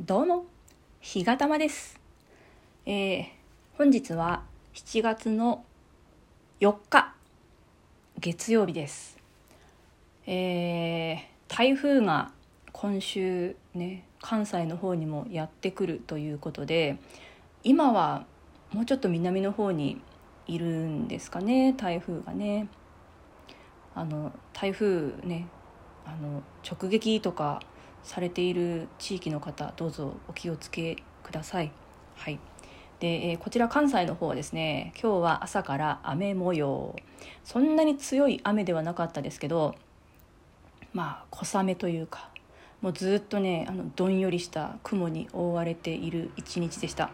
どうも、ひがたまです。えー、本日は7月の4日、月曜日です。えー、台風が今週ね、関西の方にもやってくるということで、今はもうちょっと南の方にいるんですかね、台風がね。あの、台風ね、あの、直撃とか、されている地域の方どうぞお気をつけください。はい。で、えー、こちら関西の方はですね今日は朝から雨模様。そんなに強い雨ではなかったですけどまあ小雨というかもうずっとねあのどんよりした雲に覆われている一日でした。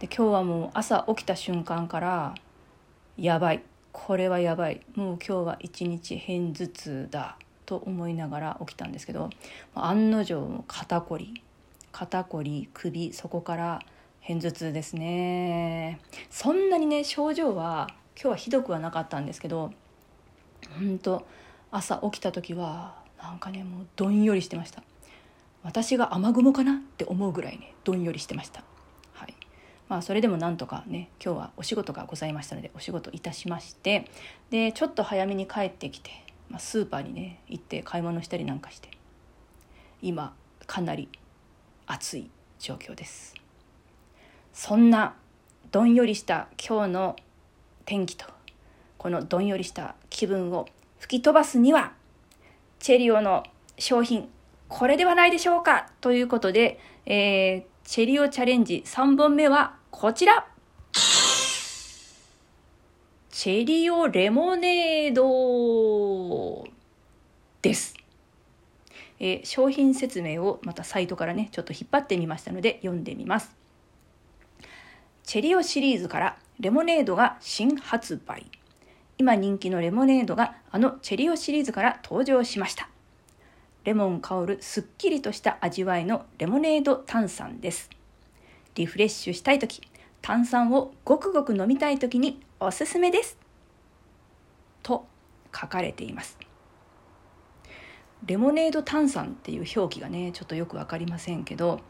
で今日はもう朝起きた瞬間からやばい。これはやばい。もう今日は一日偏頭痛だ。と思いながら起きたんですけど案の定肩こり。肩こり首そこから偏頭痛ですね。そんなにね症状は今日はひどくはなかったんですけど本当朝起きた時はなんかねもうどんよりしてました。私が雨雲かなって思うぐらいねどんよりしてました。はい。まあそれでもなんとかね今日はお仕事がございましたのでお仕事いたしましてでちょっと早めに帰ってきてまあ、スーパーにね行って買い物したりなんかして今かなり暑い状況です。そんなどんよりした今日の天気とこのどんよりした気分を吹き飛ばすにはチェリオの商品これではないでしょうかということで、えー、チェリオチャレンジ3本目はこちら。チェリオレモネードです。えー、商品説明をまたサイトからね、ちょっと引っ張ってみましたので読んでみます。チェリオシリーズからレモネードが新発売。今人気のレモネードがあのチェリオシリーズから登場しました。レモン香るすっきりとした味わいのレモネード炭酸です。リフレッシュしたいとき、炭酸をごくごく飲みたいときにおすすめです。と書かれています。レモネード炭酸っていう表記がね、ちょっとよくわかりませんけど、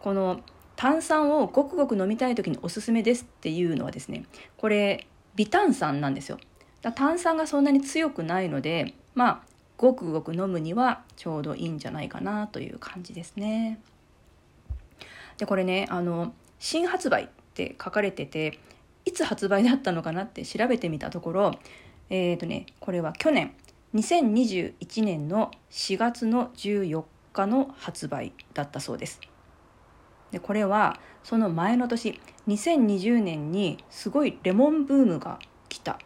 この炭酸をごくごく飲みたい時におすすめですっていうのはですね、これ微炭酸なんですよ。だ炭酸がそんなに強くないので、まあ、ごくごく飲むにはちょうどいいんじゃないかなという感じですね。で、これね、あの、新発売って書かれてていつ発売だったのかなって調べてみたところえっ、ー、とねこれは去年2021年の4月の14日の発売だったそうです。でこれはその前の年2020年にすごいレモンブームが来た。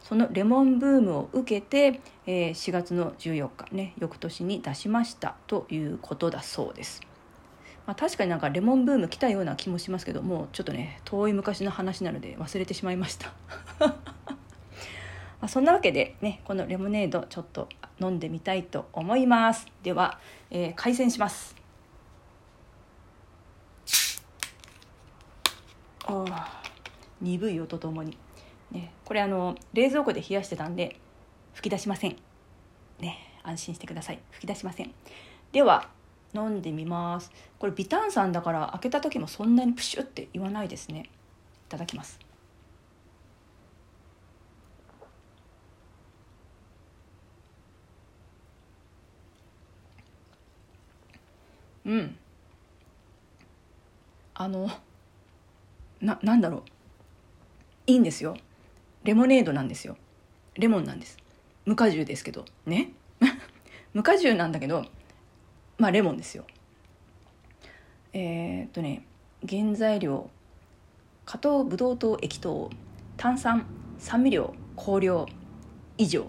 そのレモンブームを受けて、え、4月の14日ね翌年に出しましたということだそうです。まあ、確かになんかレモンブーム来たような気もしますけどもうちょっとね遠い昔の話なので忘れてしまいました。まそんなわけでねこのレモネードちょっと飲んでみたいと思います。では、えー、開栓します。あ鈍い音とともに、ね、これあの冷蔵庫で冷やしてたんで吹き出しません。ね安心してください。吹き出しません。では飲んでみます。これ微炭酸だから開けた時もそんなにプシュって言わないですね。いただきます。うん。あのななんだろう。いいんですよ。レモネードなんですよ。レモンなんです。無果汁ですけど。ね。無果汁なんだけどまあレモンですよ。えー、っとね原材料加糖ブドウ糖液糖炭酸酸味料香料以上。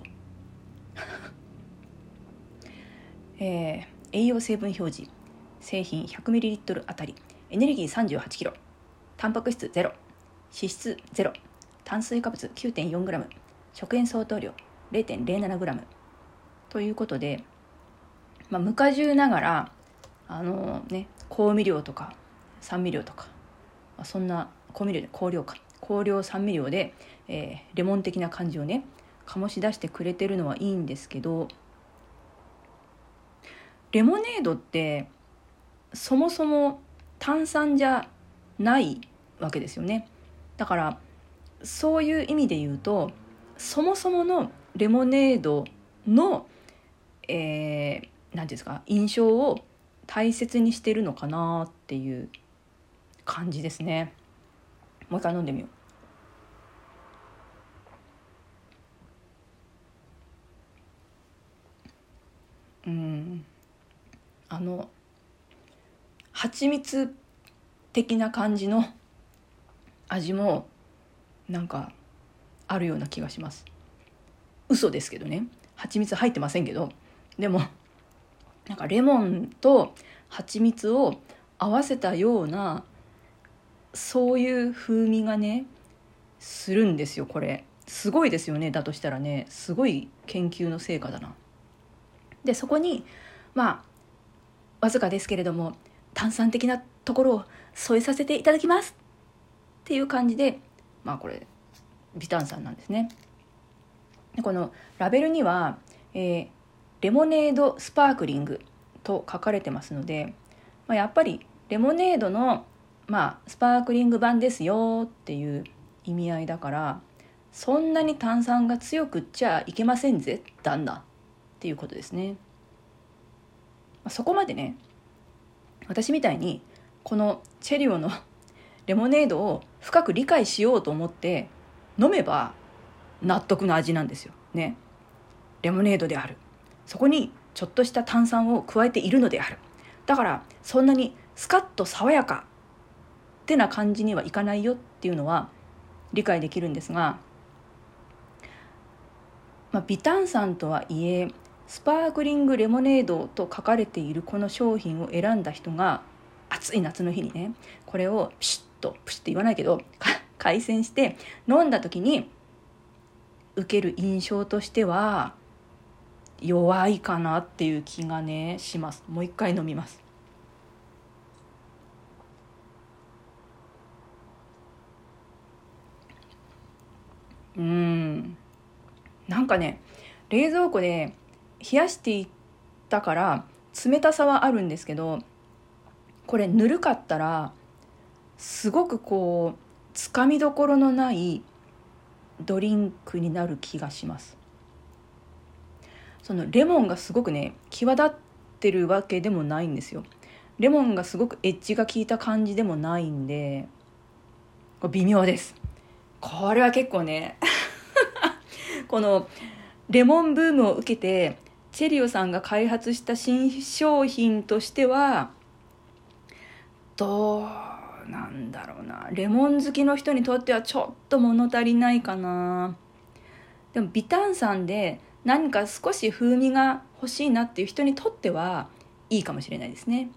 えー、栄養成分表示。製品 100ml あたり。エネルギー 38kg タンパク質0脂質0炭水化物 9.4g 食塩相当量 0.07g ということでまあ、無果汁ながらあのね香味料とか酸味料とか、まあ、そんな香味料で香料か。香料酸味料で、えー、レモン的な感じをね醸し出してくれてるのはいいんですけどレモネードってそもそも炭酸じゃないわけですよね。だからそういう意味で言うとそもそものレモネードの、えー、て言うんですか印象を大切にしてるのかなっていう感じですね。もう一回飲んでみよう。うん。あの蜂蜜的な感じの味もなんかあるような気がします。嘘ですけどね。蜂蜜入ってませんけど。でもなんかレモンと蜂蜜を合わせたようなそういう風味がねするんですよこれ。すごいですよねだとしたらね。すごい研究の成果だな。でそこにまあわずかですけれども炭酸的なところを添えさせていただきます。っていう感じでまあこれ微炭酸なんですね。でこのラベルには、えー、レモネードスパークリングと書かれてますので、まあ、やっぱりレモネードの、まあ、スパークリング版ですよっていう意味合いだからそんなに炭酸が強くっちゃいけませんぜ旦那っていうことですね。ま、そこまでね私みたいにこのチェリオの レモネードを深く理解しようと思って飲めば納得の味なんですよ。ね。レモネードである。そこにちょっとした炭酸を加えているのである。だからそんなにスカッと爽やかってな感じにはいかないよっていうのは理解できるんですが、まあ、微炭酸とはいえスパークリングレモネードと書かれているこの商品を選んだ人が暑い夏の日にねこれをピシッとプシッと言わないけど回線して飲んだ時に受ける印象としては弱いかなっていう気がねします。もう一回飲みます。うん。なんかね冷蔵庫で冷やしていったから冷たさはあるんですけどこれぬるかったらすごくこうつかみどころのないドリンクになる気がします。そのレモンがすごくね際立ってるわけでもないんですよ。レモンがすごくエッジが効いた感じでもないんで微妙です。これは結構ね このレモンブームを受けてチェリオさんが開発した新商品としてはどうなんだろうな。レモン好きの人にとってはちょっと物足りないかな。でも微炭酸で何か少し風味が欲しいなっていう人にとってはいいかもしれないですね。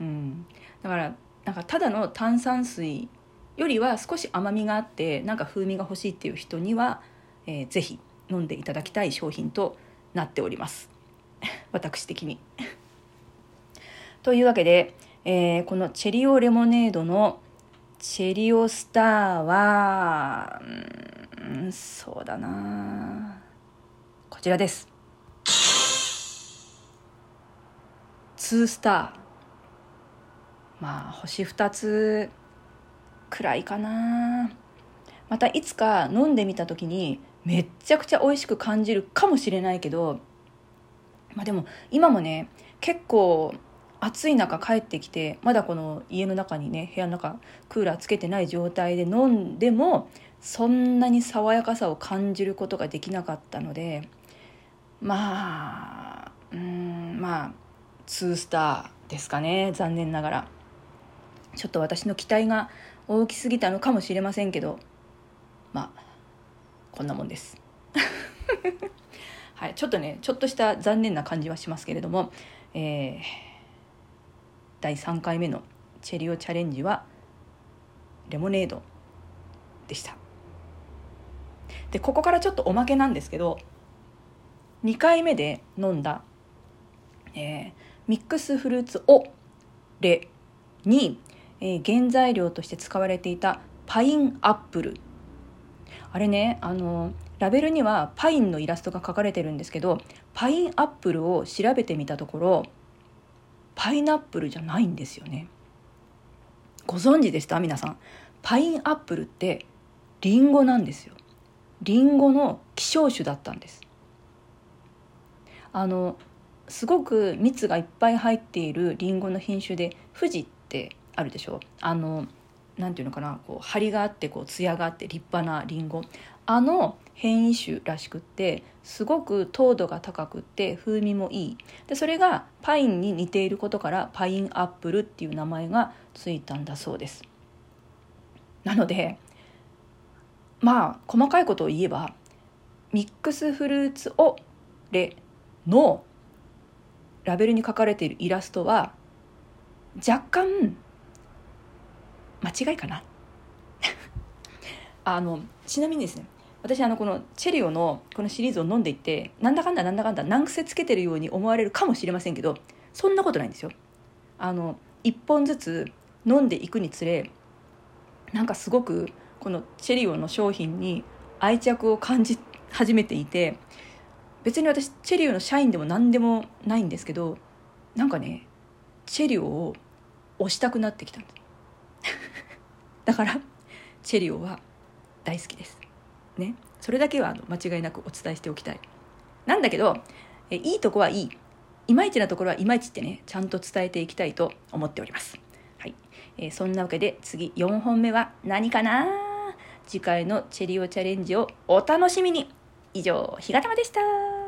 うん。だからなんかただの炭酸水よりは少し甘みがあってなんか風味が欲しいっていう人には、えー、ぜひ飲んでいただきたい商品となっております。私的に。というわけで、えー、このチェリオレモネードのチェリオスターは、うん、そうだなこちらです。2スター。まあ、星2つくらいかな。またいつか飲んでみた時にめっちゃくちゃ美味しく感じるかもしれないけど、まあでも今もね、結構暑い中帰ってきてまだこの家の中にね部屋の中クーラーつけてない状態で飲んでもそんなに爽やかさを感じることができなかったのでまあうんまあ2スターですかね残念ながら。ちょっと私の期待が大きすぎたのかもしれませんけどまあこんなもんです。はいちょっとねちょっとした残念な感じはしますけれどもえー第3回目のチェリオチャレンジはレモネードでした。でここからちょっとおまけなんですけど2回目で飲んだ、えー、ミックスフルーツオレに、えー、原材料として使われていたパインアップル。あれねあのラベルにはパインのイラストが描かれてるんですけどパインアップルを調べてみたところパイナップルじゃないんですよね。ご存知でした皆さん？パインアップルってリンゴなんですよ。リンゴの希少種だったんです。あのすごく蜜がいっぱい入っているリンゴの品種で富士ってあるでしょ？あのなんていうのかな？こう張りがあってこう艶があって立派なリンゴ。あの変異種らしくってすごく糖度が高くって風味もいい。でそれがパインに似ていることからパインアップルっていう名前がついたんだそうです。なのでまあ細かいことを言えばミックスフルーツオレのラベルに書かれているイラストは若干間違いかな あのちなみにですね私あのこのチェリオのこのシリーズを飲んでいてなんだかんだなんだかんだ難癖つけてるように思われるかもしれませんけどそんなことないんですよ。あの1本ずつ飲んでいくにつれなんかすごくこのチェリオの商品に愛着を感じ始めていて別に私チェリオの社員でも何でもないんですけどなんかねチェリオを推したくなってきたんです。だからチェリオは大好きです。ね。それだけはあの間違いなくお伝えしておきたい。なんだけどえいいとこはいい。いまいちなところはいまいちってねちゃんと伝えていきたいと思っております。はい、えー、そんなわけで次4本目は何かな？次回のチェリオチャレンジをお楽しみに。以上、ひがたまでした。